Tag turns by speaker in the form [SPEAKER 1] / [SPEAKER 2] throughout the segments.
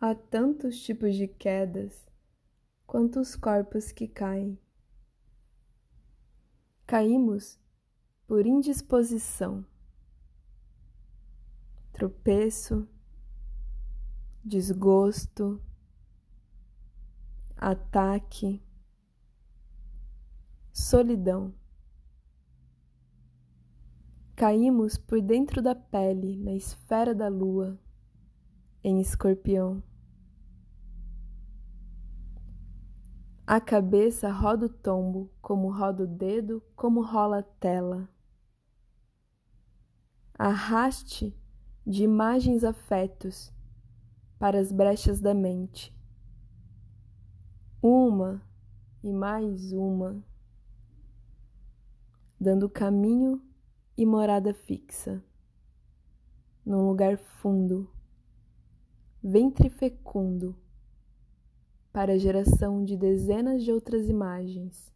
[SPEAKER 1] Há tantos tipos de quedas quantos corpos que caem. Caímos por indisposição, tropeço, desgosto, ataque, solidão. Caímos por dentro da pele, na esfera da lua, em escorpião. A cabeça roda o tombo, como roda o dedo, como rola a tela. Arraste de imagens afetos para as brechas da mente. Uma e mais uma, dando caminho e morada fixa, num lugar fundo, ventre fecundo, para a geração de dezenas de outras imagens,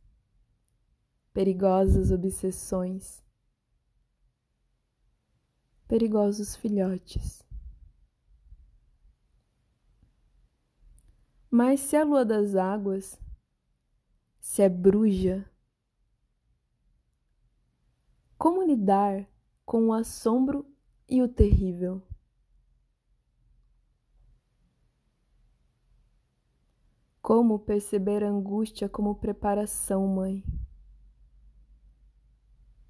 [SPEAKER 1] perigosas obsessões, perigosos filhotes. Mas se a lua das águas, se é bruja, como lidar com o assombro e o terrível? Como perceber a angústia como preparação, mãe?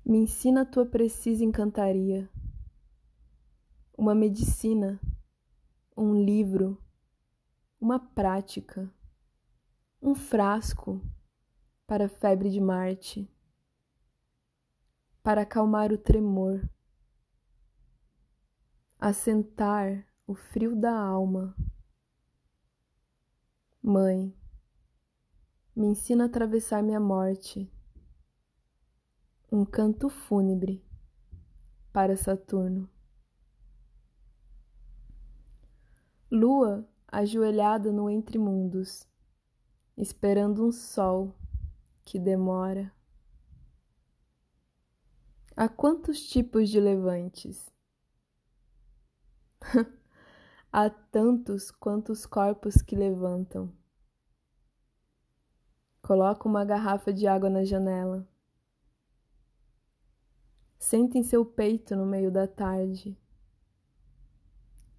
[SPEAKER 1] Me ensina a tua precisa encantaria. Uma medicina, um livro, uma prática, um frasco para a febre de Marte para acalmar o tremor, assentar o frio da alma. Mãe, me ensina a atravessar minha morte. Um canto fúnebre para Saturno. Lua ajoelhada no entre mundos, esperando um sol que demora. Há quantos tipos de levantes? Há tantos quantos corpos que levantam. Coloca uma garrafa de água na janela. Senta em seu peito no meio da tarde.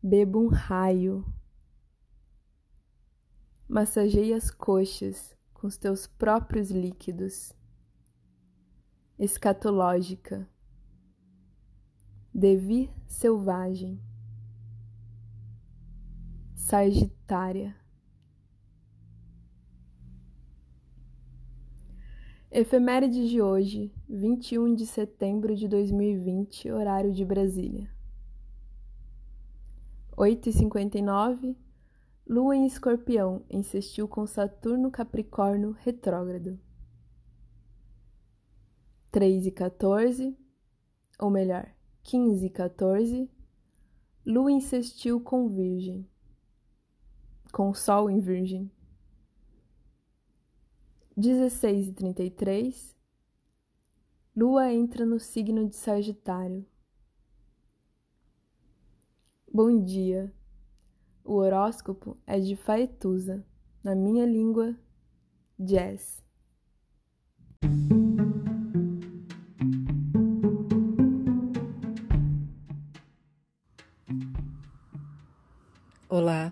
[SPEAKER 1] Beba um raio. Massageie as coxas com os teus próprios líquidos escatológica, devir selvagem, Sagitária. Efeméride de hoje, 21 de setembro de 2020, horário de Brasília. 8h59, Lua em Escorpião insistiu com Saturno Capricórnio retrógrado. 3 e 14, ou melhor, 15 e 14, Lua insistiu com Virgem, com Sol em Virgem. 16 e 33, Lua entra no signo de Sagitário. Bom dia. O horóscopo é de Faetusa, na minha língua, jazz.
[SPEAKER 2] Olá,